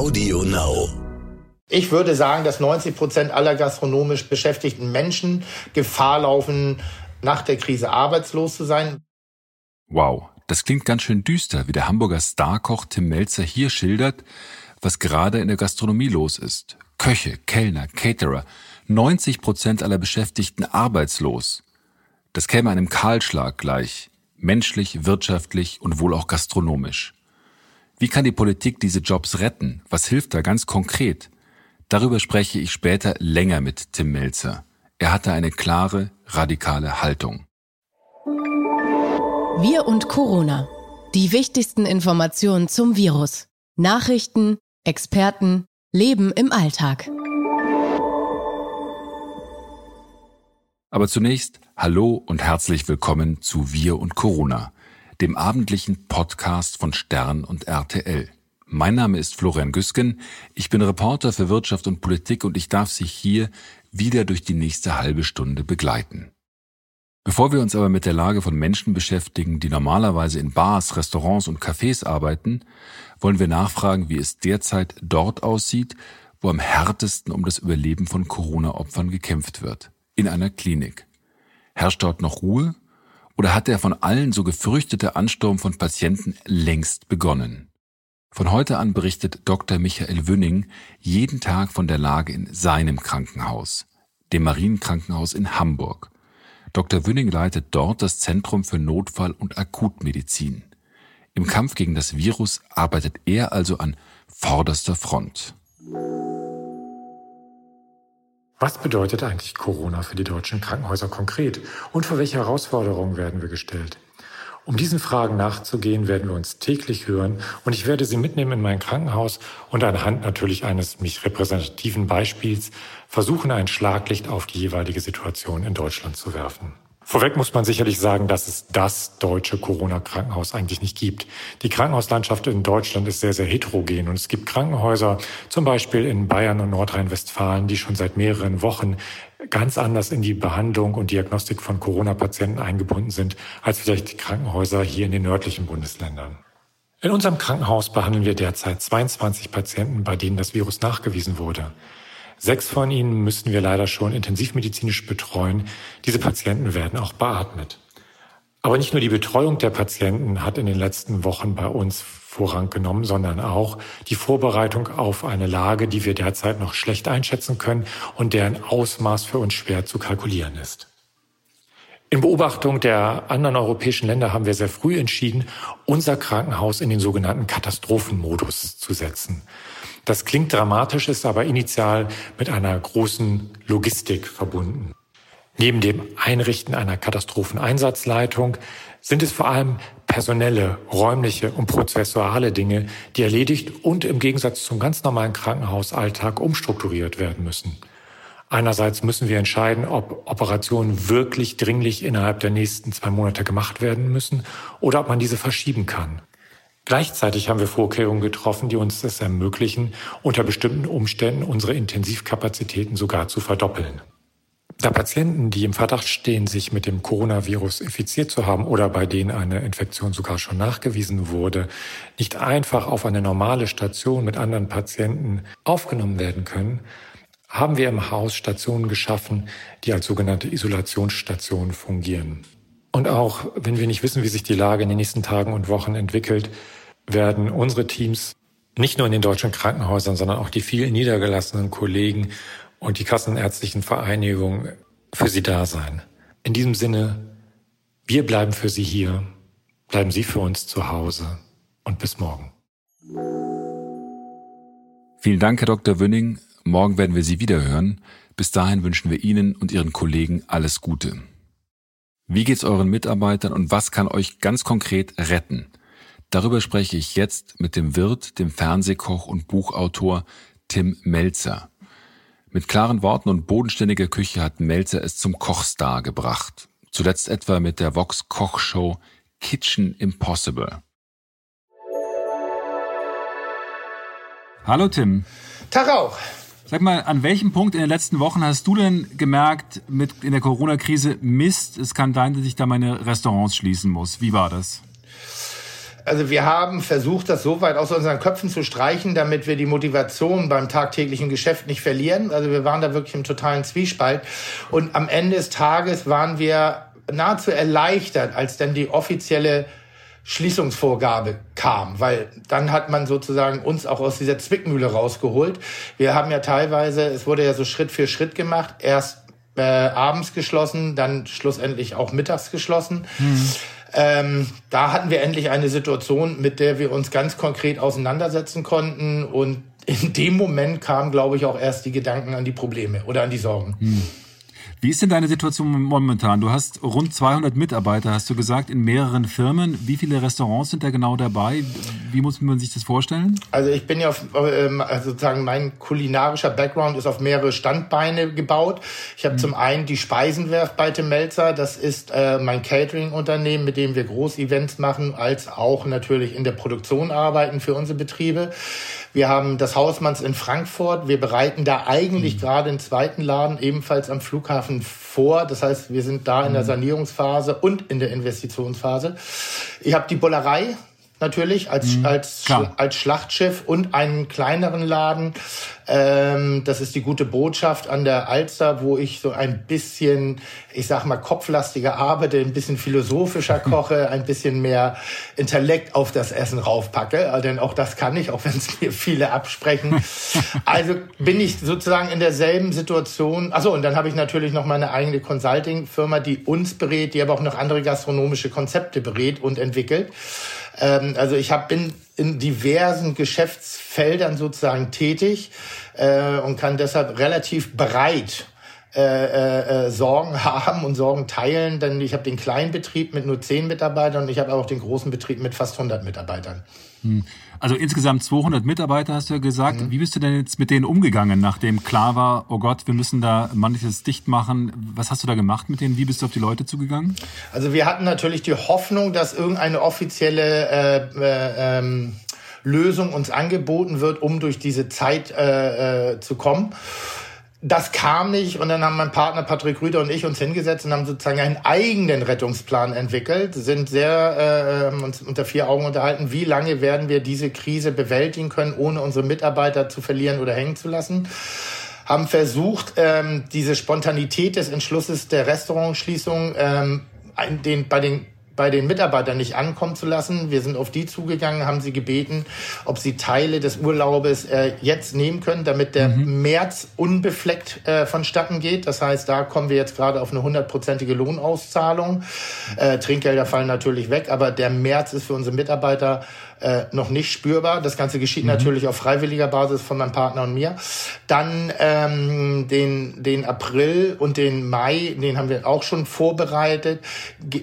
Audio Now. Ich würde sagen, dass 90 Prozent aller gastronomisch beschäftigten Menschen Gefahr laufen, nach der Krise arbeitslos zu sein. Wow, das klingt ganz schön düster, wie der Hamburger Starkoch Tim Melzer hier schildert, was gerade in der Gastronomie los ist. Köche, Kellner, Caterer, 90 Prozent aller Beschäftigten arbeitslos. Das käme einem Kahlschlag gleich, menschlich, wirtschaftlich und wohl auch gastronomisch. Wie kann die Politik diese Jobs retten? Was hilft da ganz konkret? Darüber spreche ich später länger mit Tim Melzer. Er hatte eine klare, radikale Haltung. Wir und Corona. Die wichtigsten Informationen zum Virus. Nachrichten, Experten, Leben im Alltag. Aber zunächst hallo und herzlich willkommen zu Wir und Corona, dem abendlichen Podcast von Stern und RTL. Mein Name ist Florian Güsken, ich bin Reporter für Wirtschaft und Politik und ich darf Sie hier wieder durch die nächste halbe Stunde begleiten. Bevor wir uns aber mit der Lage von Menschen beschäftigen, die normalerweise in Bars, Restaurants und Cafés arbeiten, wollen wir nachfragen, wie es derzeit dort aussieht, wo am härtesten um das Überleben von Corona-Opfern gekämpft wird in einer Klinik. Herrscht dort noch Ruhe oder hat der von allen so gefürchtete Ansturm von Patienten längst begonnen? Von heute an berichtet Dr. Michael Wünning jeden Tag von der Lage in seinem Krankenhaus, dem Marienkrankenhaus in Hamburg. Dr. Wünning leitet dort das Zentrum für Notfall- und Akutmedizin. Im Kampf gegen das Virus arbeitet er also an vorderster Front. Was bedeutet eigentlich Corona für die deutschen Krankenhäuser konkret und vor welche Herausforderungen werden wir gestellt? Um diesen Fragen nachzugehen, werden wir uns täglich hören und ich werde Sie mitnehmen in mein Krankenhaus und anhand natürlich eines mich repräsentativen Beispiels versuchen, ein Schlaglicht auf die jeweilige Situation in Deutschland zu werfen. Vorweg muss man sicherlich sagen, dass es das deutsche Corona-Krankenhaus eigentlich nicht gibt. Die Krankenhauslandschaft in Deutschland ist sehr, sehr heterogen und es gibt Krankenhäuser, zum Beispiel in Bayern und Nordrhein-Westfalen, die schon seit mehreren Wochen ganz anders in die Behandlung und Diagnostik von Corona-Patienten eingebunden sind, als vielleicht die Krankenhäuser hier in den nördlichen Bundesländern. In unserem Krankenhaus behandeln wir derzeit 22 Patienten, bei denen das Virus nachgewiesen wurde. Sechs von ihnen müssen wir leider schon intensivmedizinisch betreuen. Diese Patienten werden auch beatmet. Aber nicht nur die Betreuung der Patienten hat in den letzten Wochen bei uns Vorrang genommen, sondern auch die Vorbereitung auf eine Lage, die wir derzeit noch schlecht einschätzen können und deren Ausmaß für uns schwer zu kalkulieren ist. In Beobachtung der anderen europäischen Länder haben wir sehr früh entschieden, unser Krankenhaus in den sogenannten Katastrophenmodus zu setzen. Das klingt dramatisch, ist aber initial mit einer großen Logistik verbunden. Neben dem Einrichten einer Katastropheneinsatzleitung sind es vor allem personelle, räumliche und prozessuale Dinge, die erledigt und im Gegensatz zum ganz normalen Krankenhausalltag umstrukturiert werden müssen. Einerseits müssen wir entscheiden, ob Operationen wirklich dringlich innerhalb der nächsten zwei Monate gemacht werden müssen oder ob man diese verschieben kann. Gleichzeitig haben wir Vorkehrungen getroffen, die uns es ermöglichen, unter bestimmten Umständen unsere Intensivkapazitäten sogar zu verdoppeln. Da Patienten, die im Verdacht stehen, sich mit dem Coronavirus infiziert zu haben oder bei denen eine Infektion sogar schon nachgewiesen wurde, nicht einfach auf eine normale Station mit anderen Patienten aufgenommen werden können, haben wir im Haus Stationen geschaffen, die als sogenannte Isolationsstationen fungieren. Und auch wenn wir nicht wissen, wie sich die Lage in den nächsten Tagen und Wochen entwickelt, werden unsere Teams nicht nur in den deutschen Krankenhäusern, sondern auch die vielen niedergelassenen Kollegen und die Kassenärztlichen Vereinigungen für Sie da sein. In diesem Sinne, wir bleiben für Sie hier, bleiben Sie für uns zu Hause und bis morgen. Vielen Dank, Herr Dr. Wünning. Morgen werden wir Sie wieder hören. Bis dahin wünschen wir Ihnen und Ihren Kollegen alles Gute. Wie geht's euren Mitarbeitern und was kann euch ganz konkret retten? Darüber spreche ich jetzt mit dem Wirt, dem Fernsehkoch und Buchautor Tim Melzer. Mit klaren Worten und bodenständiger Küche hat Melzer es zum Kochstar gebracht. Zuletzt etwa mit der Vox Kochshow Kitchen Impossible. Hallo Tim. Tag auch. Sag mal, an welchem Punkt in den letzten Wochen hast du denn gemerkt, mit in der Corona-Krise, Mist, es kann sein, dass ich da meine Restaurants schließen muss? Wie war das? Also wir haben versucht, das so weit aus unseren Köpfen zu streichen, damit wir die Motivation beim tagtäglichen Geschäft nicht verlieren. Also wir waren da wirklich im totalen Zwiespalt. Und am Ende des Tages waren wir nahezu erleichtert, als dann die offizielle Schließungsvorgabe kam, weil dann hat man sozusagen uns auch aus dieser Zwickmühle rausgeholt. Wir haben ja teilweise, es wurde ja so Schritt für Schritt gemacht, erst äh, abends geschlossen, dann schlussendlich auch mittags geschlossen. Mhm. Ähm, da hatten wir endlich eine Situation, mit der wir uns ganz konkret auseinandersetzen konnten. Und in dem Moment kamen, glaube ich, auch erst die Gedanken an die Probleme oder an die Sorgen. Mhm. Wie ist denn deine Situation momentan? Du hast rund 200 Mitarbeiter, hast du gesagt, in mehreren Firmen. Wie viele Restaurants sind da genau dabei? Wie muss man sich das vorstellen? Also ich bin ja auf, ähm, also sozusagen mein kulinarischer Background ist auf mehrere Standbeine gebaut. Ich habe mhm. zum einen die Speisenwerft bei Tim Melzer. Das ist äh, mein Catering-Unternehmen, mit dem wir Groß-Events machen, als auch natürlich in der Produktion arbeiten für unsere Betriebe. Wir haben das Hausmanns in Frankfurt. Wir bereiten da eigentlich mhm. gerade einen zweiten Laden ebenfalls am Flughafen vor. Das heißt, wir sind da in der mhm. Sanierungsphase und in der Investitionsphase. Ich habe die Bullerei natürlich als, mhm, als, als Schlachtschiff und einen kleineren Laden. Ähm, das ist die gute Botschaft an der Alster, wo ich so ein bisschen, ich sag mal, kopflastiger arbeite, ein bisschen philosophischer koche, ein bisschen mehr Intellekt auf das Essen raufpacke. Denn auch das kann ich, auch wenn es mir viele absprechen. Also bin ich sozusagen in derselben Situation. Achso, und dann habe ich natürlich noch meine eigene Consulting-Firma, die uns berät, die aber auch noch andere gastronomische Konzepte berät und entwickelt. Ähm, also ich hab, bin in diversen Geschäftsfeldern sozusagen tätig äh, und kann deshalb relativ breit äh, äh, äh Sorgen haben und Sorgen teilen, denn ich habe den kleinen Betrieb mit nur zehn Mitarbeitern und ich habe auch den großen Betrieb mit fast 100 Mitarbeitern. Hm. Also insgesamt 200 Mitarbeiter hast du ja gesagt. Mhm. Wie bist du denn jetzt mit denen umgegangen, nachdem klar war, oh Gott, wir müssen da manches dicht machen? Was hast du da gemacht mit denen? Wie bist du auf die Leute zugegangen? Also wir hatten natürlich die Hoffnung, dass irgendeine offizielle äh, äh, ähm, Lösung uns angeboten wird, um durch diese Zeit äh, äh, zu kommen das kam nicht. Und dann haben mein Partner Patrick Rüder und ich uns hingesetzt und haben sozusagen einen eigenen Rettungsplan entwickelt, sind sehr äh, uns unter vier Augen unterhalten, wie lange werden wir diese Krise bewältigen können, ohne unsere Mitarbeiter zu verlieren oder hängen zu lassen. Haben versucht, ähm, diese Spontanität des Entschlusses der Restaurantschließung ähm, den, bei den bei den Mitarbeitern nicht ankommen zu lassen. Wir sind auf die zugegangen, haben sie gebeten, ob sie Teile des Urlaubes äh, jetzt nehmen können, damit der mhm. März unbefleckt äh, vonstatten geht. Das heißt, da kommen wir jetzt gerade auf eine hundertprozentige Lohnauszahlung. Äh, Trinkgelder fallen natürlich weg, aber der März ist für unsere Mitarbeiter äh, noch nicht spürbar. Das Ganze geschieht mhm. natürlich auf freiwilliger Basis von meinem Partner und mir. Dann ähm, den, den April und den Mai, den haben wir auch schon vorbereitet,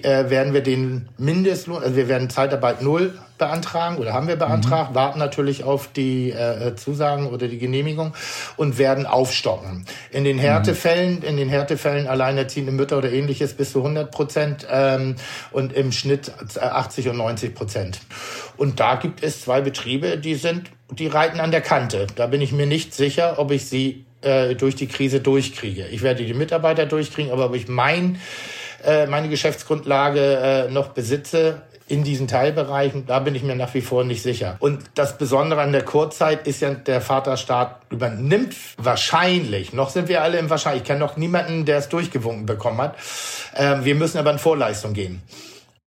äh, werden wir den Mindestlohn, also wir werden Zeitarbeit null beantragen oder haben wir beantragt, mhm. warten natürlich auf die äh, Zusagen oder die Genehmigung und werden aufstocken. In den Härtefällen, in den Härtefällen alleinerziehende Mütter oder ähnliches bis zu 100 Prozent ähm, und im Schnitt 80 und 90 Prozent. Und da gibt es zwei Betriebe, die sind, die reiten an der Kante. Da bin ich mir nicht sicher, ob ich sie äh, durch die Krise durchkriege. Ich werde die Mitarbeiter durchkriegen, aber ob ich mein äh, meine Geschäftsgrundlage äh, noch besitze, in diesen Teilbereichen, da bin ich mir nach wie vor nicht sicher. Und das Besondere an der Kurzzeit ist ja, der Vaterstaat übernimmt wahrscheinlich, noch sind wir alle im Wahrscheinlich, ich kenne noch niemanden, der es durchgewunken bekommen hat. Ähm, wir müssen aber in Vorleistung gehen.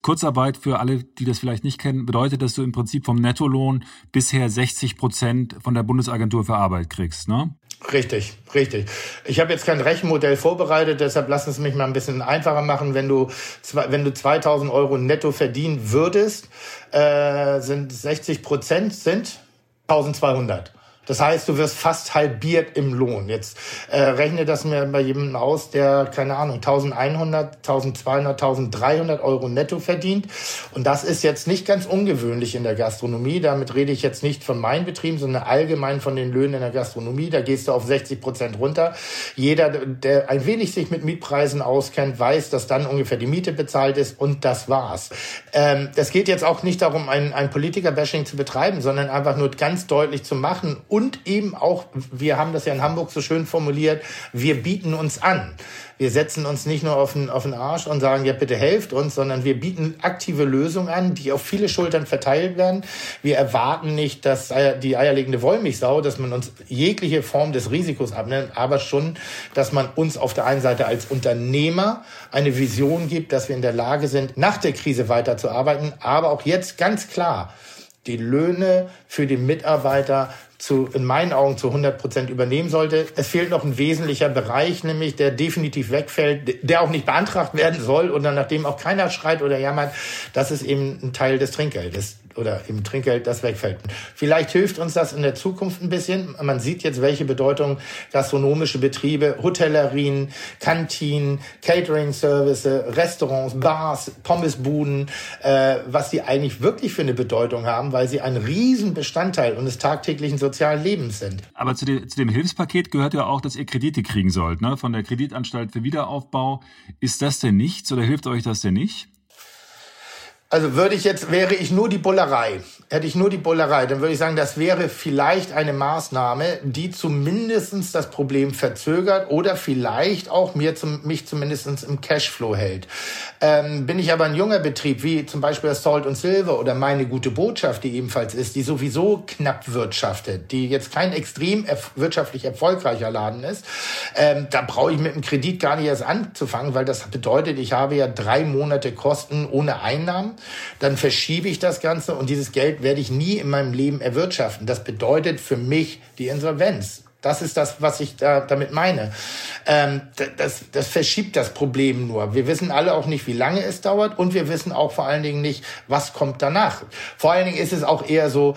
Kurzarbeit für alle, die das vielleicht nicht kennen, bedeutet, dass du im Prinzip vom Nettolohn bisher 60 Prozent von der Bundesagentur für Arbeit kriegst, ne? Richtig, richtig. Ich habe jetzt kein Rechenmodell vorbereitet, deshalb lass es mich mal ein bisschen einfacher machen. Wenn du, wenn du 2000 Euro netto verdienen würdest, äh, sind 60 Prozent sind 1200. Das heißt, du wirst fast halbiert im Lohn. Jetzt äh, rechne das mir bei jemandem aus, der, keine Ahnung, 1100, 1200, 1300 Euro netto verdient. Und das ist jetzt nicht ganz ungewöhnlich in der Gastronomie. Damit rede ich jetzt nicht von meinen Betrieben, sondern allgemein von den Löhnen in der Gastronomie. Da gehst du auf 60 Prozent runter. Jeder, der ein wenig sich mit Mietpreisen auskennt, weiß, dass dann ungefähr die Miete bezahlt ist und das war's. Ähm, das geht jetzt auch nicht darum, ein, ein Politiker-Bashing zu betreiben, sondern einfach nur ganz deutlich zu machen, und eben auch, wir haben das ja in Hamburg so schön formuliert, wir bieten uns an. Wir setzen uns nicht nur auf den, auf den Arsch und sagen, ja, bitte helft uns, sondern wir bieten aktive Lösungen an, die auf viele Schultern verteilt werden. Wir erwarten nicht, dass die eierlegende Wollmilchsau, dass man uns jegliche Form des Risikos abnimmt, aber schon, dass man uns auf der einen Seite als Unternehmer eine Vision gibt, dass wir in der Lage sind, nach der Krise weiterzuarbeiten, aber auch jetzt ganz klar, die Löhne für die Mitarbeiter zu, in meinen Augen zu 100 Prozent übernehmen sollte. Es fehlt noch ein wesentlicher Bereich, nämlich der definitiv wegfällt, der auch nicht beantragt werden soll und dann nachdem auch keiner schreit oder jammert, das ist eben ein Teil des Trinkgeldes oder im Trinkgeld, das wegfällt. Vielleicht hilft uns das in der Zukunft ein bisschen. Man sieht jetzt, welche Bedeutung gastronomische Betriebe, Hotellerien, Kantinen, Catering-Service, Restaurants, Bars, Pommesbuden, äh, was die eigentlich wirklich für eine Bedeutung haben, weil sie ein Riesenbestandteil unseres tagtäglichen sozialen Lebens sind. Aber zu dem, zu dem Hilfspaket gehört ja auch, dass ihr Kredite kriegen sollt, ne? von der Kreditanstalt für Wiederaufbau. Ist das denn nichts oder hilft euch das denn nicht? Also würde ich jetzt, wäre ich nur die Bullerei, hätte ich nur die Bullerei, dann würde ich sagen, das wäre vielleicht eine Maßnahme, die zumindestens das Problem verzögert oder vielleicht auch mir zum, mich zumindestens im Cashflow hält. Ähm, bin ich aber ein junger Betrieb, wie zum Beispiel das Salt und Silver oder meine gute Botschaft, die ebenfalls ist, die sowieso knapp wirtschaftet, die jetzt kein extrem erf wirtschaftlich erfolgreicher Laden ist, ähm, da brauche ich mit dem Kredit gar nicht erst anzufangen, weil das bedeutet, ich habe ja drei Monate Kosten ohne Einnahmen dann verschiebe ich das Ganze und dieses Geld werde ich nie in meinem Leben erwirtschaften. Das bedeutet für mich die Insolvenz. Das ist das, was ich da, damit meine. Ähm, das, das verschiebt das Problem nur. Wir wissen alle auch nicht, wie lange es dauert und wir wissen auch vor allen Dingen nicht, was kommt danach. Vor allen Dingen ist es auch eher so,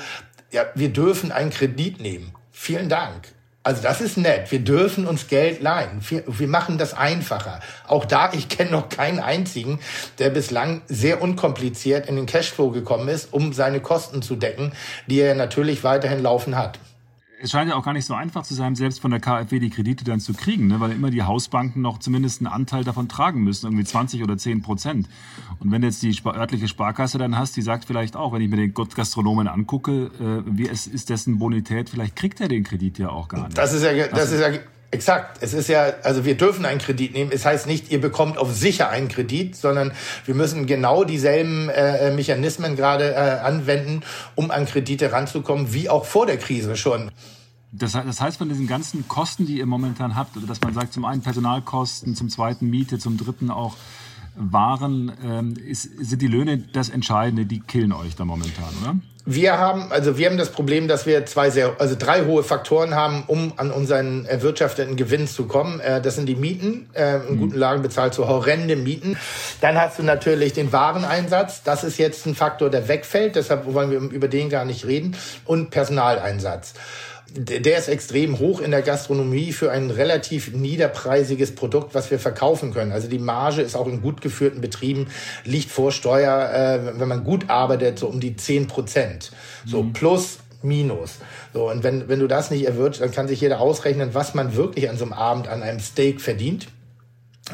ja, wir dürfen einen Kredit nehmen. Vielen Dank. Also das ist nett. Wir dürfen uns Geld leihen. Wir, wir machen das einfacher. Auch da, ich kenne noch keinen einzigen, der bislang sehr unkompliziert in den Cashflow gekommen ist, um seine Kosten zu decken, die er natürlich weiterhin laufen hat es scheint ja auch gar nicht so einfach zu sein, selbst von der KfW die Kredite dann zu kriegen, ne? weil immer die Hausbanken noch zumindest einen Anteil davon tragen müssen, irgendwie 20 oder 10 Prozent. Und wenn du jetzt die örtliche Sparkasse dann hast, die sagt vielleicht auch, wenn ich mir den Gottgastronomen angucke, äh, wie es ist dessen Bonität, vielleicht kriegt er den Kredit ja auch gar nicht. Das ist ja, das also, ist ja Exakt. Es ist ja, also wir dürfen einen Kredit nehmen. Es heißt nicht, ihr bekommt auf sicher einen Kredit, sondern wir müssen genau dieselben äh, Mechanismen gerade äh, anwenden, um an Kredite ranzukommen, wie auch vor der Krise schon. Das, das heißt, von diesen ganzen Kosten, die ihr momentan habt, dass man sagt, zum einen Personalkosten, zum zweiten Miete, zum dritten auch Waren, ähm, ist, sind die Löhne das Entscheidende, die killen euch da momentan, oder? Wir haben, also wir haben das Problem, dass wir zwei sehr, also drei hohe Faktoren haben, um an unseren erwirtschafteten Gewinn zu kommen. Äh, das sind die Mieten, äh, in mhm. guten Lagen bezahlt so horrende Mieten. Dann hast du natürlich den Wareneinsatz. Das ist jetzt ein Faktor, der wegfällt. Deshalb wollen wir über den gar nicht reden. Und Personaleinsatz der ist extrem hoch in der Gastronomie für ein relativ niederpreisiges Produkt, was wir verkaufen können. Also die Marge ist auch in gut geführten Betrieben, liegt vor Steuer, äh, wenn man gut arbeitet, so um die 10 Prozent. So mhm. plus Minus. So, und wenn, wenn du das nicht erwirtschafst, dann kann sich jeder ausrechnen, was man wirklich an so einem Abend an einem Steak verdient.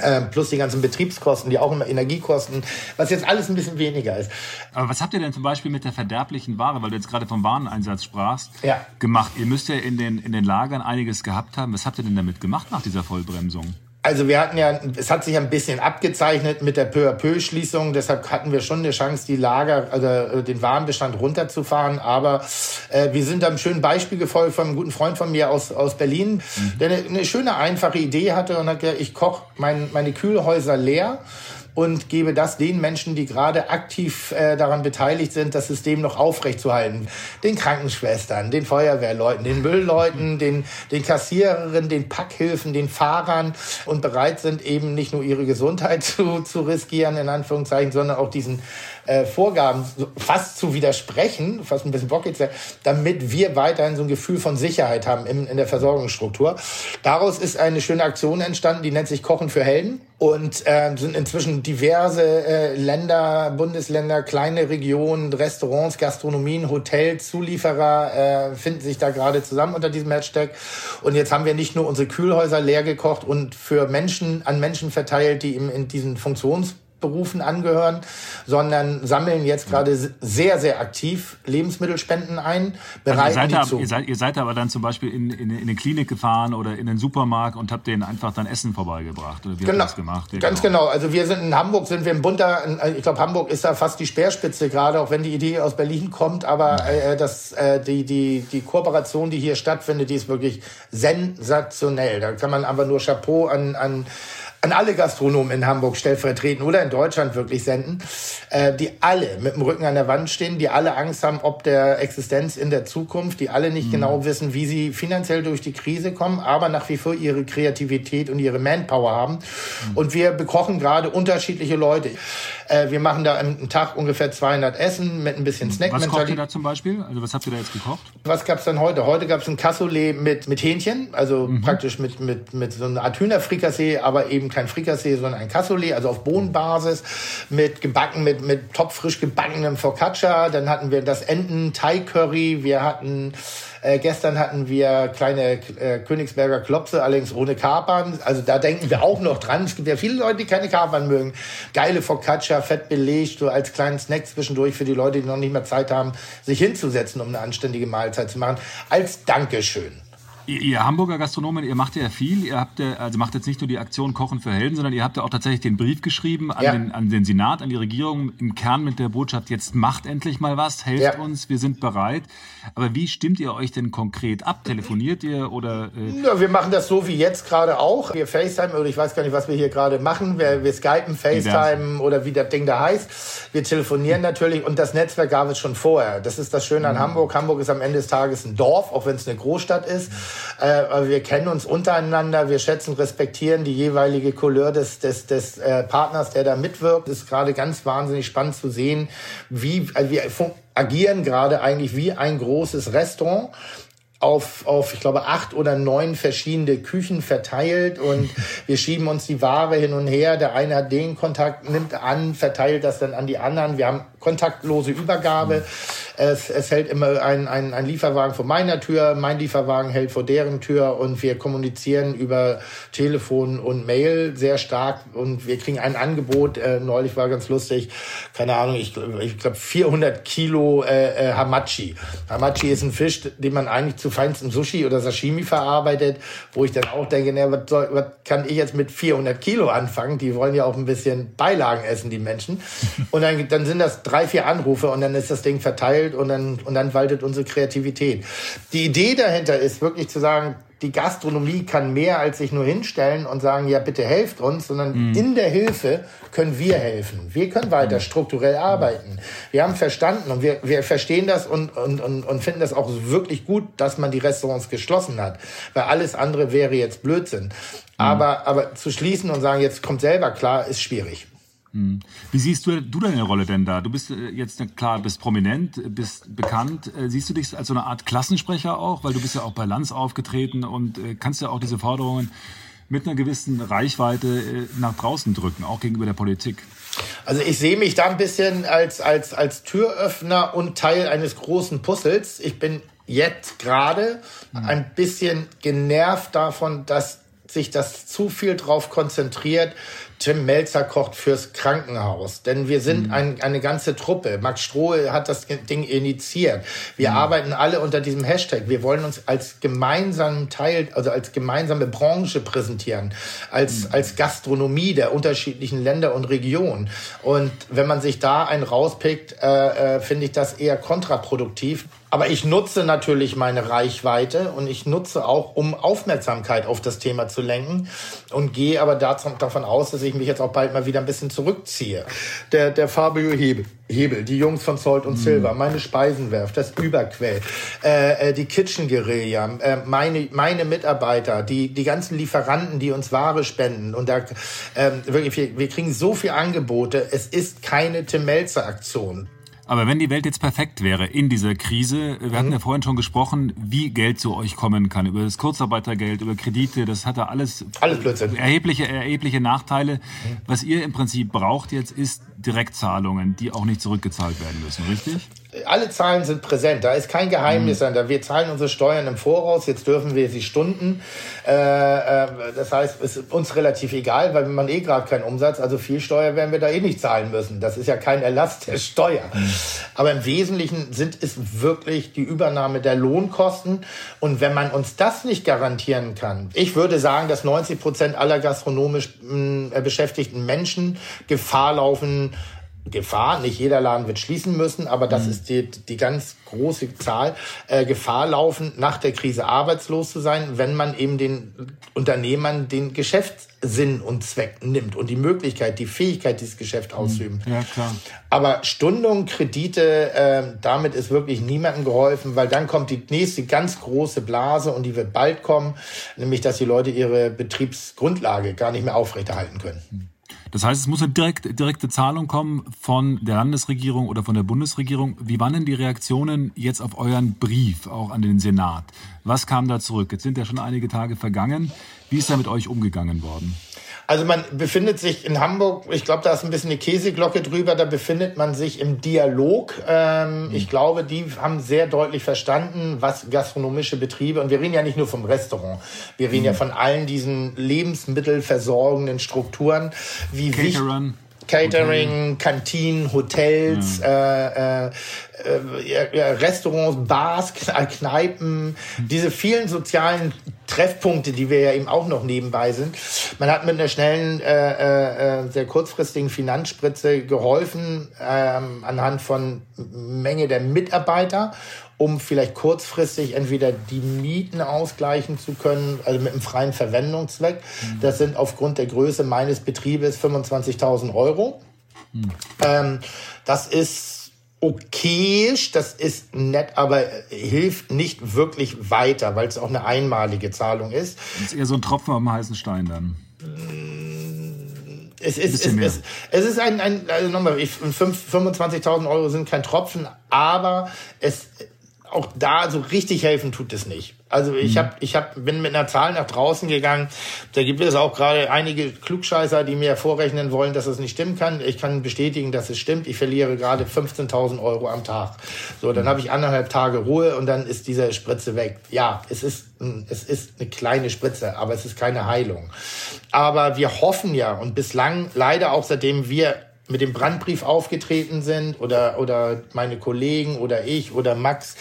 Ähm, plus die ganzen Betriebskosten, die auch immer Energiekosten, was jetzt alles ein bisschen weniger ist. Aber was habt ihr denn zum Beispiel mit der verderblichen Ware, weil du jetzt gerade vom Wareneinsatz sprachst, ja. gemacht? Ihr müsst ja in den, in den Lagern einiges gehabt haben. Was habt ihr denn damit gemacht nach dieser Vollbremsung? Also wir hatten ja, es hat sich ein bisschen abgezeichnet mit der peu à peu Schließung. Deshalb hatten wir schon eine Chance, die Lager, also äh, den Warenbestand runterzufahren. Aber äh, wir sind einem schönen Beispiel gefolgt von einem guten Freund von mir aus, aus Berlin, mhm. der eine, eine, schöne, einfache Idee hatte und hat gesagt, ich koche mein, meine Kühlhäuser leer und gebe das den Menschen, die gerade aktiv äh, daran beteiligt sind, das System noch aufrechtzuerhalten. Den Krankenschwestern, den Feuerwehrleuten, den Müllleuten, den, den Kassiererinnen, den Packhilfen, den Fahrern und bereit sind eben nicht nur ihre Gesundheit zu, zu riskieren, in Anführungszeichen, sondern auch diesen äh, Vorgaben fast zu widersprechen, fast ein bisschen bockig, damit wir weiterhin so ein Gefühl von Sicherheit haben in, in der Versorgungsstruktur. Daraus ist eine schöne Aktion entstanden, die nennt sich Kochen für Helden und äh, sind inzwischen diverse äh, Länder, Bundesländer, kleine Regionen, Restaurants, Gastronomien, Hotels, Zulieferer äh, finden sich da gerade zusammen unter diesem Hashtag. Und jetzt haben wir nicht nur unsere Kühlhäuser leer gekocht und für Menschen an Menschen verteilt, die eben in diesen Funktions Berufen angehören, sondern sammeln jetzt gerade sehr, sehr aktiv Lebensmittelspenden ein. Also ihr, seid da, ihr, seid, ihr seid aber dann zum Beispiel in, in, in eine Klinik gefahren oder in den Supermarkt und habt denen einfach dann Essen vorbeigebracht. Oder wie genau, das gemacht? Ganz genau. genau. Also wir sind in Hamburg, sind wir ein bunter, ich glaube Hamburg ist da fast die Speerspitze gerade, auch wenn die Idee aus Berlin kommt, aber äh, das, äh, die, die, die Kooperation, die hier stattfindet, die ist wirklich sensationell. Da kann man aber nur Chapeau an, an an alle Gastronomen in Hamburg stellvertretend oder in Deutschland wirklich senden, äh, die alle mit dem Rücken an der Wand stehen, die alle Angst haben, ob der Existenz in der Zukunft, die alle nicht mhm. genau wissen, wie sie finanziell durch die Krise kommen, aber nach wie vor ihre Kreativität und ihre Manpower haben. Mhm. Und wir bekochen gerade unterschiedliche Leute. Äh, wir machen da am Tag ungefähr 200 Essen mit ein bisschen snack Was kocht ihr da zum Beispiel? Also was habt ihr da jetzt gekocht? Was gab's dann heute? Heute gab's ein Cassoulet mit, mit Hähnchen, also mhm. praktisch mit, mit, mit so einer Art Hühnerfrikassee, aber eben kein Frikassee, sondern ein Cassoulet, also auf Bohnenbasis, mit gebacken, mit, mit topfrisch gebackenem Focaccia. Dann hatten wir das Enten-Thai-Curry. Wir hatten äh, gestern hatten wir kleine äh, Königsberger Klopse, allerdings ohne Kapern. Also da denken wir auch noch dran. Es gibt ja viele Leute, die keine Kapern mögen. Geile Focaccia, fett belegt, so als kleinen Snack zwischendurch für die Leute, die noch nicht mehr Zeit haben, sich hinzusetzen, um eine anständige Mahlzeit zu machen. Als Dankeschön. Ihr, ihr, Hamburger Gastronomen, ihr macht ja viel. Ihr habt ja, also macht jetzt nicht nur die Aktion Kochen für Helden, sondern ihr habt ja auch tatsächlich den Brief geschrieben an, ja. den, an den Senat, an die Regierung, im Kern mit der Botschaft, jetzt macht endlich mal was, helft ja. uns, wir sind bereit. Aber wie stimmt ihr euch denn konkret ab? Telefoniert ihr oder? Äh ja, wir machen das so wie jetzt gerade auch. Wir FaceTime oder ich weiß gar nicht, was wir hier gerade machen. Wir, wir Skypen, FaceTime oder wie das Ding da heißt. Wir telefonieren natürlich und das Netzwerk gab es schon vorher. Das ist das Schöne an mhm. Hamburg. Hamburg ist am Ende des Tages ein Dorf, auch wenn es eine Großstadt ist. Äh, wir kennen uns untereinander, wir schätzen, respektieren die jeweilige Couleur des, des, des äh, Partners, der da mitwirkt. Es ist gerade ganz wahnsinnig spannend zu sehen, wie also wir agieren gerade eigentlich wie ein großes Restaurant auf, auf, ich glaube, acht oder neun verschiedene Küchen verteilt und wir schieben uns die Ware hin und her. Der eine hat den Kontakt, nimmt an, verteilt das dann an die anderen. Wir haben kontaktlose Übergabe. Es, es hält immer ein, ein, ein Lieferwagen vor meiner Tür, mein Lieferwagen hält vor deren Tür und wir kommunizieren über Telefon und Mail sehr stark und wir kriegen ein Angebot. Äh, neulich war ganz lustig, keine Ahnung, ich, ich glaube 400 Kilo äh, äh, Hamachi. Hamachi ist ein Fisch, den man eigentlich zu feinstem Sushi oder Sashimi verarbeitet, wo ich dann auch denke, na, was, soll, was kann ich jetzt mit 400 Kilo anfangen? Die wollen ja auch ein bisschen Beilagen essen, die Menschen. Und dann, dann sind das drei, vier Anrufe und dann ist das Ding verteilt und dann, und dann waltet unsere Kreativität. Die Idee dahinter ist wirklich zu sagen, die Gastronomie kann mehr als sich nur hinstellen und sagen, ja, bitte helft uns, sondern mhm. in der Hilfe können wir helfen. Wir können weiter mhm. strukturell arbeiten. Wir haben verstanden und wir, wir verstehen das und, und, und, und finden das auch wirklich gut, dass man die Restaurants geschlossen hat. Weil alles andere wäre jetzt Blödsinn. Mhm. Aber, aber zu schließen und sagen, jetzt kommt selber klar, ist schwierig. Hm. Wie siehst du, du deine Rolle denn da? Du bist äh, jetzt klar, bist prominent, bist bekannt. Äh, siehst du dich als so eine Art Klassensprecher auch, weil du bist ja auch bei Lanz aufgetreten und äh, kannst ja auch diese Forderungen mit einer gewissen Reichweite nach draußen drücken, auch gegenüber der Politik. Also ich sehe mich da ein bisschen als, als, als Türöffner und Teil eines großen Puzzles. Ich bin jetzt gerade hm. ein bisschen genervt davon, dass sich das zu viel drauf konzentriert, Tim Melzer kocht fürs Krankenhaus. Denn wir sind mhm. ein, eine ganze Truppe. Max Strohe hat das Ding initiiert. Wir mhm. arbeiten alle unter diesem Hashtag. Wir wollen uns als gemeinsamen Teil, also als gemeinsame Branche präsentieren. Als, mhm. als Gastronomie der unterschiedlichen Länder und Regionen. Und wenn man sich da einen rauspickt, äh, äh, finde ich das eher kontraproduktiv. Aber ich nutze natürlich meine Reichweite und ich nutze auch, um Aufmerksamkeit auf das Thema zu lenken und gehe aber davon aus, dass ich mich jetzt auch bald mal wieder ein bisschen zurückziehe. Der, der Fabio Hebel, Hebel die Jungs von Salt und Silver, meine Speisenwerft, das Überquell, äh, äh, die Kitchen Guerilla, äh, meine, meine Mitarbeiter, die, die ganzen Lieferanten, die uns Ware spenden und da äh, wirklich, wir, wir kriegen so viel Angebote. Es ist keine Tim Melzer Aktion. Aber wenn die Welt jetzt perfekt wäre in dieser Krise, wir hatten mhm. ja vorhin schon gesprochen, wie Geld zu euch kommen kann, über das Kurzarbeitergeld, über Kredite, das hat da alles, alles Blödsinn. erhebliche, erhebliche Nachteile. Mhm. Was ihr im Prinzip braucht jetzt, ist Direktzahlungen, die auch nicht zurückgezahlt werden müssen, richtig? Alle Zahlen sind präsent. Da ist kein Geheimnis mhm. Wir zahlen unsere Steuern im Voraus. Jetzt dürfen wir sie stunden. Äh, äh, das heißt, es ist uns relativ egal, weil man eh gerade keinen Umsatz, also viel Steuer werden wir da eh nicht zahlen müssen. Das ist ja kein Erlass der Steuer. Aber im Wesentlichen sind es wirklich die Übernahme der Lohnkosten. Und wenn man uns das nicht garantieren kann, ich würde sagen, dass 90 Prozent aller gastronomisch äh, beschäftigten Menschen Gefahr laufen, Gefahr, nicht jeder Laden wird schließen müssen, aber das mhm. ist die, die ganz große Zahl, äh, Gefahr laufen, nach der Krise arbeitslos zu sein, wenn man eben den Unternehmern den Geschäftssinn und Zweck nimmt und die Möglichkeit, die Fähigkeit, dieses Geschäft mhm. auszuüben. Ja, klar. Aber Stundung, Kredite, äh, damit ist wirklich niemandem geholfen, weil dann kommt die nächste ganz große Blase und die wird bald kommen, nämlich dass die Leute ihre Betriebsgrundlage gar nicht mehr aufrechterhalten können. Mhm. Das heißt, es muss eine direkt, direkte Zahlung kommen von der Landesregierung oder von der Bundesregierung. Wie waren denn die Reaktionen jetzt auf euren Brief, auch an den Senat? Was kam da zurück? Jetzt sind ja schon einige Tage vergangen. Wie ist da mit euch umgegangen worden? Also man befindet sich in Hamburg, ich glaube, da ist ein bisschen eine Käseglocke drüber, da befindet man sich im Dialog. Ähm, mhm. Ich glaube, die haben sehr deutlich verstanden, was gastronomische Betriebe, und wir reden ja nicht nur vom Restaurant, wir reden mhm. ja von allen diesen lebensmittelversorgenden Strukturen, wie wichtig Catering, Hotel. Kantinen, Hotels, ja. äh, äh, äh, Restaurants, Bars, Kneipen, diese vielen sozialen Treffpunkte, die wir ja eben auch noch nebenbei sind. Man hat mit einer schnellen, äh, äh, sehr kurzfristigen Finanzspritze geholfen ähm, anhand von Menge der Mitarbeiter um vielleicht kurzfristig entweder die Mieten ausgleichen zu können, also mit einem freien Verwendungszweck. Mhm. Das sind aufgrund der Größe meines Betriebes 25.000 Euro. Mhm. Ähm, das ist okay, das ist nett, aber hilft nicht wirklich weiter, weil es auch eine einmalige Zahlung ist. Das ist eher so ein Tropfen am heißen Stein dann. Es ist, es, es, es, ist ein, ein also nochmal, 25.000 Euro sind kein Tropfen, aber es, auch da so richtig helfen tut es nicht. Also ich mhm. hab, ich hab, bin mit einer Zahl nach draußen gegangen. Da gibt es auch gerade einige Klugscheißer, die mir vorrechnen wollen, dass es nicht stimmen kann. Ich kann bestätigen, dass es stimmt. Ich verliere gerade 15.000 Euro am Tag. So, dann habe ich anderthalb Tage Ruhe und dann ist diese Spritze weg. Ja, es ist, es ist eine kleine Spritze, aber es ist keine Heilung. Aber wir hoffen ja und bislang leider auch seitdem wir mit dem Brandbrief aufgetreten sind oder, oder meine Kollegen oder ich oder Max,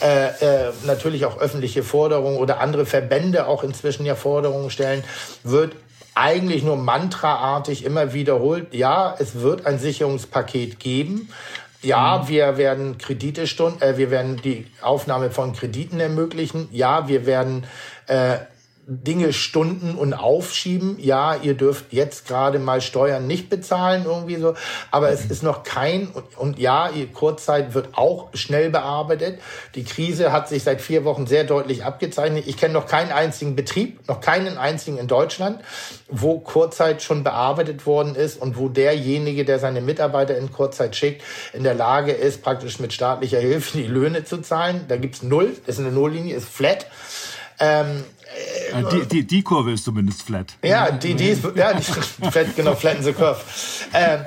äh, äh, natürlich auch öffentliche Forderungen oder andere Verbände auch inzwischen ja Forderungen stellen, wird eigentlich nur mantraartig immer wiederholt, ja, es wird ein Sicherungspaket geben. Ja, mhm. wir werden Kredite stunden, äh, wir werden die Aufnahme von Krediten ermöglichen. Ja, wir werden äh, Dinge stunden und aufschieben. Ja, ihr dürft jetzt gerade mal Steuern nicht bezahlen, irgendwie so. Aber es ist noch kein, und, und ja, die Kurzzeit wird auch schnell bearbeitet. Die Krise hat sich seit vier Wochen sehr deutlich abgezeichnet. Ich kenne noch keinen einzigen Betrieb, noch keinen einzigen in Deutschland, wo Kurzzeit schon bearbeitet worden ist und wo derjenige, der seine Mitarbeiter in Kurzzeit schickt, in der Lage ist, praktisch mit staatlicher Hilfe die Löhne zu zahlen. Da gibt's null, ist eine Nulllinie, ist flat. Ähm, äh, die, die, die Kurve ist zumindest flat. Ja, die, die ist, ja, die, flat, genau, flatten the curve. Ähm,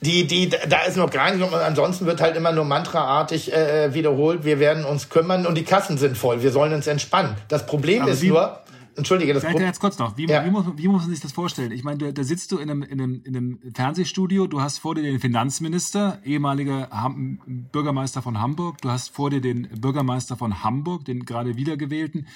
die, die, da ist noch gar nicht, und ansonsten wird halt immer nur mantraartig äh, wiederholt, wir werden uns kümmern und die Kassen sind voll, wir sollen uns entspannen. Das Problem Aber ist nur, Entschuldige, das Vielleicht jetzt kurz noch. Wie, ja. wie, muss, wie, muss, man sich das vorstellen? Ich meine, da sitzt du in einem, in, einem, in einem Fernsehstudio, du hast vor dir den Finanzminister, ehemaliger Ham Bürgermeister von Hamburg, du hast vor dir den Bürgermeister von Hamburg, den gerade wiedergewählten.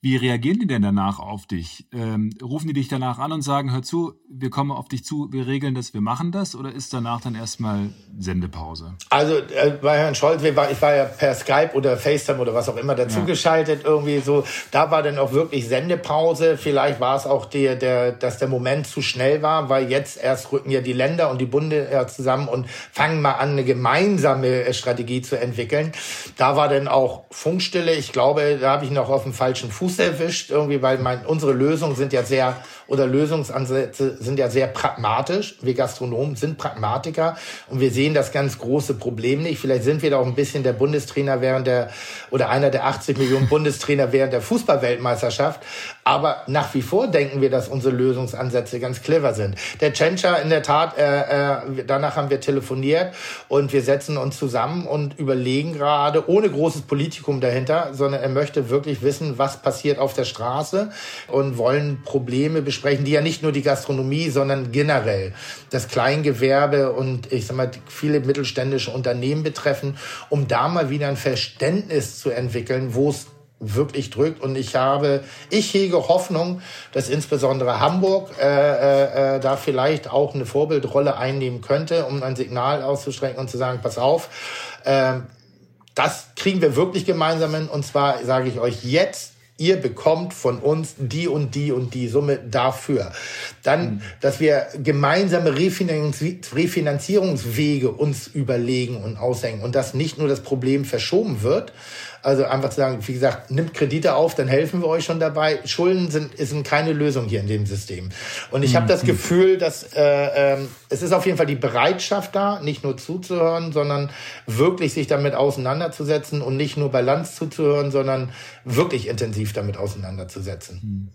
Wie reagieren die denn danach auf dich? Ähm, rufen die dich danach an und sagen, hör zu, wir kommen auf dich zu, wir regeln das, wir machen das? Oder ist danach dann erstmal Sendepause? Also äh, bei Herrn Scholz, ich war ja per Skype oder FaceTime oder was auch immer dazugeschaltet, ja. irgendwie so. Da war dann auch wirklich Sendepause Sendepause. Vielleicht war es auch der, der, dass der Moment zu schnell war, weil jetzt erst rücken ja die Länder und die Bunde zusammen und fangen mal an, eine gemeinsame äh, Strategie zu entwickeln. Da war dann auch Funkstille. Ich glaube, da habe ich noch auf dem falschen Fuß erwischt, irgendwie, weil mein, unsere Lösungen sind ja sehr oder Lösungsansätze sind ja sehr pragmatisch. Wir Gastronomen sind Pragmatiker und wir sehen das ganz große Problem nicht. Vielleicht sind wir da auch ein bisschen der Bundestrainer während der oder einer der 80 Millionen Bundestrainer während der Fußballweltmeisterschaft. Aber nach wie vor denken wir, dass unsere Lösungsansätze ganz clever sind. Der Tschentscher in der Tat, äh, äh, danach haben wir telefoniert und wir setzen uns zusammen und überlegen gerade, ohne großes Politikum dahinter, sondern er möchte wirklich wissen, was passiert auf der Straße und wollen Probleme besprechen, die ja nicht nur die Gastronomie, sondern generell das Kleingewerbe und ich sag mal viele mittelständische Unternehmen betreffen, um da mal wieder ein Verständnis zu entwickeln, wo es wirklich drückt. Und ich habe, ich hege Hoffnung, dass insbesondere Hamburg äh, äh, äh, da vielleicht auch eine Vorbildrolle einnehmen könnte, um ein Signal auszustrecken und zu sagen, pass auf, äh, das kriegen wir wirklich gemeinsam hin. Und zwar sage ich euch jetzt, ihr bekommt von uns die und die und die Summe dafür. Dann, mhm. dass wir gemeinsame Refinanzierungswege uns überlegen und aushängen und dass nicht nur das Problem verschoben wird, also einfach zu sagen, wie gesagt, nimmt Kredite auf, dann helfen wir euch schon dabei. Schulden sind, sind keine Lösung hier in dem System. Und ich habe das mhm. Gefühl, dass äh, äh, es ist auf jeden Fall die Bereitschaft da, nicht nur zuzuhören, sondern wirklich sich damit auseinanderzusetzen und nicht nur bei Lanz zuzuhören, sondern wirklich intensiv damit auseinanderzusetzen. Mhm.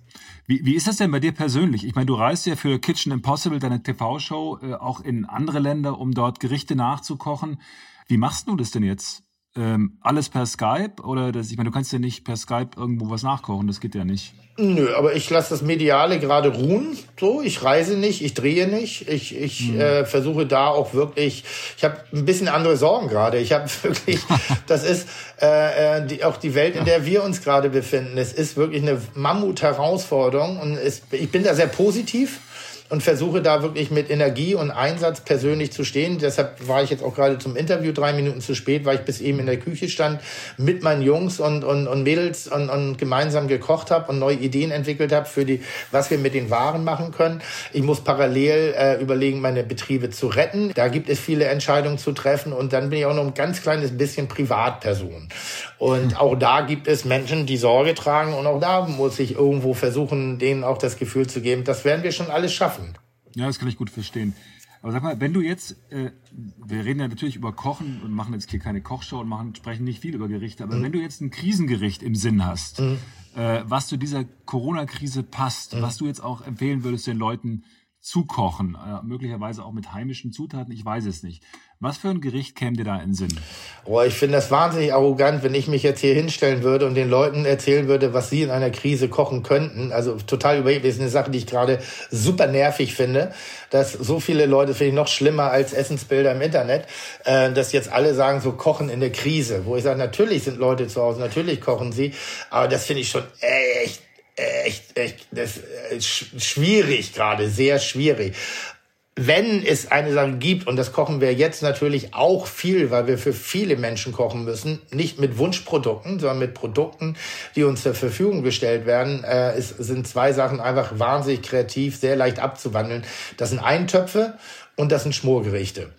Wie, wie ist das denn bei dir persönlich? Ich meine, du reist ja für Kitchen Impossible, deine TV-Show, äh, auch in andere Länder, um dort Gerichte nachzukochen. Wie machst du das denn jetzt? Ähm, alles per Skype? Oder das, ich meine, du kannst ja nicht per Skype irgendwo was nachkochen, das geht ja nicht. Nö, aber ich lasse das Mediale gerade ruhen. So, ich reise nicht, ich drehe nicht. Ich, ich mhm. äh, versuche da auch wirklich. Ich habe ein bisschen andere Sorgen gerade. Ich habe wirklich, das ist äh, äh, die, auch die Welt, in der wir uns gerade befinden. Es ist wirklich eine Mammut-Herausforderung und es, ich bin da sehr positiv und versuche da wirklich mit Energie und Einsatz persönlich zu stehen. Deshalb war ich jetzt auch gerade zum Interview drei Minuten zu spät, weil ich bis eben in der Küche stand, mit meinen Jungs und, und, und Mädels und, und gemeinsam gekocht habe und neue Ideen entwickelt habe für die, was wir mit den Waren machen können. Ich muss parallel äh, überlegen, meine Betriebe zu retten. Da gibt es viele Entscheidungen zu treffen und dann bin ich auch noch ein ganz kleines bisschen Privatperson. Und auch da gibt es Menschen, die Sorge tragen und auch da muss ich irgendwo versuchen, denen auch das Gefühl zu geben, das werden wir schon alles schaffen. Ja, das kann ich gut verstehen. Aber sag mal, wenn du jetzt, äh, wir reden ja natürlich über Kochen und machen jetzt hier keine Kochshow und machen, sprechen nicht viel über Gerichte, aber mhm. wenn du jetzt ein Krisengericht im Sinn hast, mhm. äh, was zu dieser Corona-Krise passt, mhm. was du jetzt auch empfehlen würdest den Leuten zukochen, äh, möglicherweise auch mit heimischen Zutaten, ich weiß es nicht. Was für ein Gericht käme dir da in den Sinn? Oh, ich finde das wahnsinnig arrogant, wenn ich mich jetzt hier hinstellen würde und den Leuten erzählen würde, was sie in einer Krise kochen könnten. Also total überheblich. Das ist eine Sache, die ich gerade super nervig finde, dass so viele Leute, finde ich noch schlimmer als Essensbilder im Internet, äh, dass jetzt alle sagen, so kochen in der Krise. Wo ich sage, natürlich sind Leute zu Hause, natürlich kochen sie, aber das finde ich schon echt echt, echt, das äh, schwierig gerade, sehr schwierig wenn es eine Sache gibt, und das kochen wir jetzt natürlich auch viel, weil wir für viele Menschen kochen müssen, nicht mit Wunschprodukten, sondern mit Produkten, die uns zur Verfügung gestellt werden, äh, es sind zwei Sachen einfach wahnsinnig kreativ, sehr leicht abzuwandeln. Das sind Eintöpfe und das sind Schmorgerichte.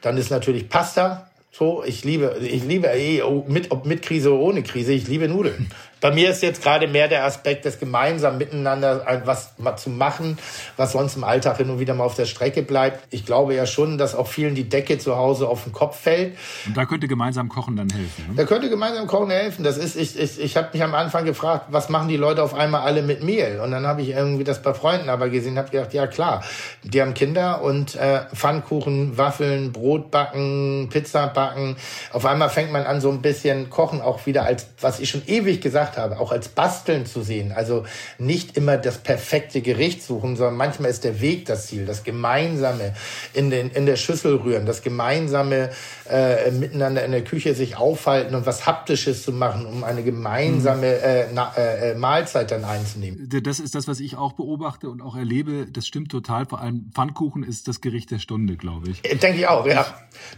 Dann ist natürlich Pasta. So, ich liebe, ich liebe eh, mit, ob mit Krise oder ohne Krise, ich liebe Nudeln. Bei mir ist jetzt gerade mehr der Aspekt des gemeinsam miteinander was zu machen, was sonst im Alltag hin und wieder mal auf der Strecke bleibt. Ich glaube ja schon, dass auch vielen die Decke zu Hause auf den Kopf fällt. Und da könnte gemeinsam Kochen dann helfen. Ne? Da könnte gemeinsam Kochen helfen. Das ist, ich, ich, ich habe mich am Anfang gefragt, was machen die Leute auf einmal alle mit Mehl? Und dann habe ich irgendwie das bei Freunden aber gesehen, habe gedacht, ja klar, die haben Kinder und äh, Pfannkuchen, Waffeln, Brot backen, Pizza backen. Auf einmal fängt man an, so ein bisschen Kochen auch wieder als, was ich schon ewig gesagt gesagt habe, auch als Basteln zu sehen. Also nicht immer das perfekte Gericht suchen, sondern manchmal ist der Weg das Ziel, das Gemeinsame in, den, in der Schüssel rühren, das Gemeinsame äh, miteinander in der Küche sich aufhalten und was Haptisches zu machen, um eine gemeinsame mhm. äh, na, äh, äh, Mahlzeit dann einzunehmen. Das ist das, was ich auch beobachte und auch erlebe. Das stimmt total. Vor allem Pfannkuchen ist das Gericht der Stunde, glaube ich. Äh, denke ich auch, ja.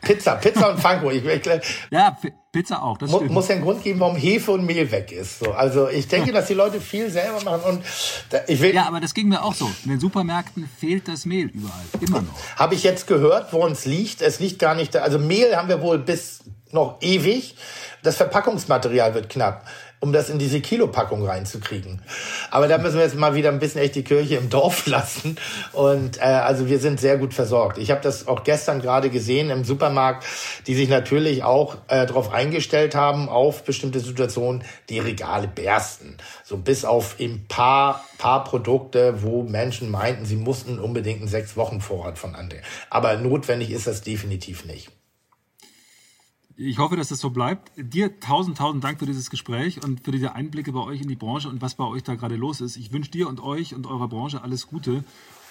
Pizza, Pizza und Pfannkuchen. Ich, ich, ja, Pizza auch. Das mu stimmt. muss ja einen Grund geben, warum Hefe und Mehl weg ist. So, also ich denke, dass die Leute viel selber machen und da, ich will. Ja, aber das ging mir auch so. In den Supermärkten fehlt das Mehl überall, immer noch. Habe ich jetzt gehört, woran es liegt? Es liegt gar nicht da. Also Mehl haben wir wohl bis noch ewig. Das Verpackungsmaterial wird knapp. Um das in diese Kilopackung reinzukriegen. Aber da müssen wir jetzt mal wieder ein bisschen echt die Kirche im Dorf lassen. Und äh, also wir sind sehr gut versorgt. Ich habe das auch gestern gerade gesehen im Supermarkt, die sich natürlich auch äh, darauf eingestellt haben, auf bestimmte Situationen, die Regale bersten. So bis auf ein paar, paar Produkte, wo Menschen meinten, sie mussten unbedingt einen sechs Wochen Vorrat von Ante. Aber notwendig ist das definitiv nicht. Ich hoffe, dass das so bleibt. Dir tausend, tausend Dank für dieses Gespräch und für diese Einblicke bei euch in die Branche und was bei euch da gerade los ist. Ich wünsche dir und euch und eurer Branche alles Gute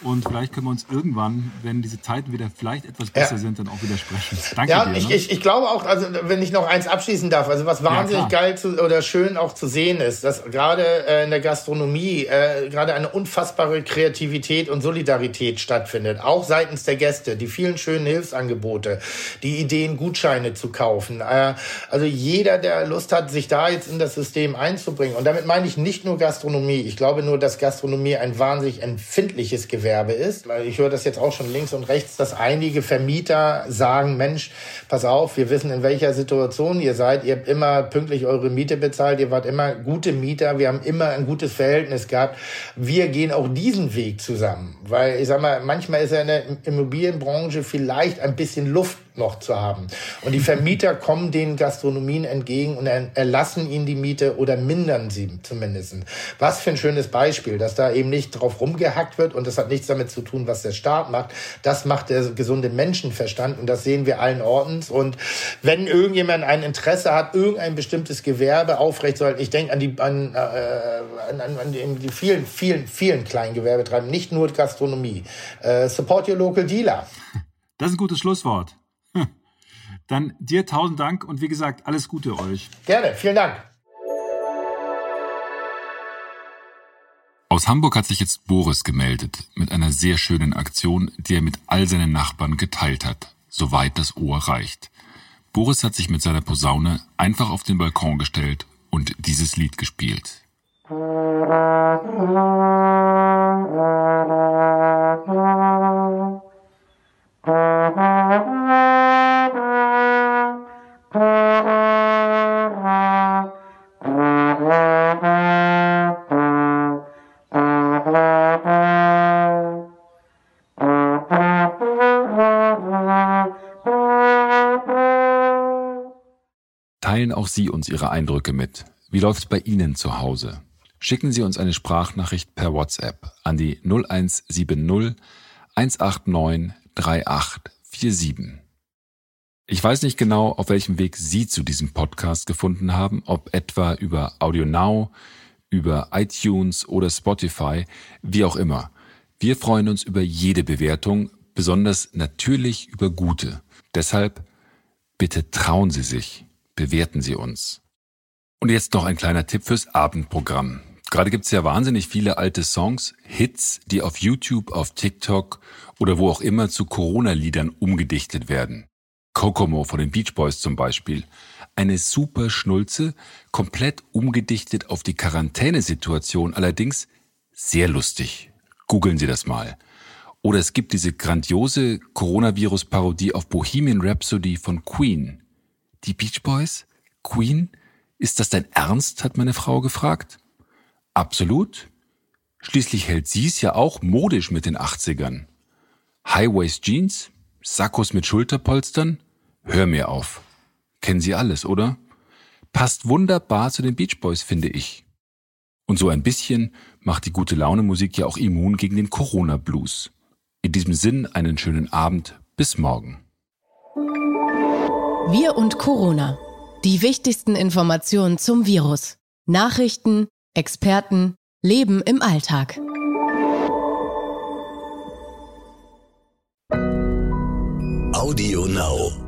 und vielleicht können wir uns irgendwann, wenn diese Zeiten wieder vielleicht etwas besser ja. sind, dann auch wieder sprechen. Danke ja, dir. Ich, ne? ich, ich glaube auch, also wenn ich noch eins abschließen darf, also was wahnsinnig ja, geil zu, oder schön auch zu sehen ist, dass gerade äh, in der Gastronomie äh, gerade eine unfassbare Kreativität und Solidarität stattfindet, auch seitens der Gäste, die vielen schönen Hilfsangebote, die Ideen, Gutscheine zu kaufen. Äh, also jeder, der Lust hat, sich da jetzt in das System einzubringen. Und damit meine ich nicht nur Gastronomie. Ich glaube nur, dass Gastronomie ein wahnsinnig empfindliches Gewerbe Wettbewerbe ist. Ich höre das jetzt auch schon links und rechts, dass einige Vermieter sagen, Mensch, pass auf, wir wissen, in welcher Situation ihr seid. Ihr habt immer pünktlich eure Miete bezahlt. Ihr wart immer gute Mieter. Wir haben immer ein gutes Verhältnis gehabt. Wir gehen auch diesen Weg zusammen. Weil ich sag mal, manchmal ist ja in der Immobilienbranche vielleicht ein bisschen Luft noch zu haben. Und die Vermieter kommen den Gastronomien entgegen und erlassen ihnen die Miete oder mindern sie zumindest. Was für ein schönes Beispiel, dass da eben nicht drauf rumgehackt wird und das hat nichts damit zu tun, was der Staat macht. Das macht der gesunde Menschenverstand und das sehen wir allen Ordens. Und wenn irgendjemand ein Interesse hat, irgendein bestimmtes Gewerbe aufrechtzuerhalten, ich denke an die, an, äh, an, an die vielen, vielen, vielen kleinen Gewerbetreiben, nicht nur Gastronomie. Äh, support your local dealer. Das ist ein gutes Schlusswort. Dann dir tausend Dank und wie gesagt, alles Gute euch. Gerne, vielen Dank. Aus Hamburg hat sich jetzt Boris gemeldet mit einer sehr schönen Aktion, die er mit all seinen Nachbarn geteilt hat, soweit das Ohr reicht. Boris hat sich mit seiner Posaune einfach auf den Balkon gestellt und dieses Lied gespielt. Teilen auch Sie uns Ihre Eindrücke mit. Wie läuft's bei Ihnen zu Hause? Schicken Sie uns eine Sprachnachricht per WhatsApp an die 0170 189 3847. Ich weiß nicht genau, auf welchem Weg Sie zu diesem Podcast gefunden haben, ob etwa über AudioNow, über iTunes oder Spotify, wie auch immer. Wir freuen uns über jede Bewertung, besonders natürlich über gute. Deshalb bitte trauen Sie sich bewerten Sie uns. Und jetzt noch ein kleiner Tipp fürs Abendprogramm. Gerade gibt's ja wahnsinnig viele alte Songs, Hits, die auf YouTube, auf TikTok oder wo auch immer zu Corona-Liedern umgedichtet werden. Kokomo von den Beach Boys zum Beispiel. Eine super Schnulze, komplett umgedichtet auf die Quarantänesituation, allerdings sehr lustig. Googeln Sie das mal. Oder es gibt diese grandiose Coronavirus-Parodie auf Bohemian Rhapsody von Queen. Die Beach Boys? Queen? Ist das dein Ernst? hat meine Frau gefragt. Absolut. Schließlich hält sie es ja auch modisch mit den 80ern. High-Waist Jeans? Sakkos mit Schulterpolstern? Hör mir auf. Kennen Sie alles, oder? Passt wunderbar zu den Beach Boys, finde ich. Und so ein bisschen macht die gute Laune Musik ja auch immun gegen den Corona Blues. In diesem Sinn einen schönen Abend. Bis morgen. Wir und Corona. Die wichtigsten Informationen zum Virus. Nachrichten, Experten, Leben im Alltag. Audio Now.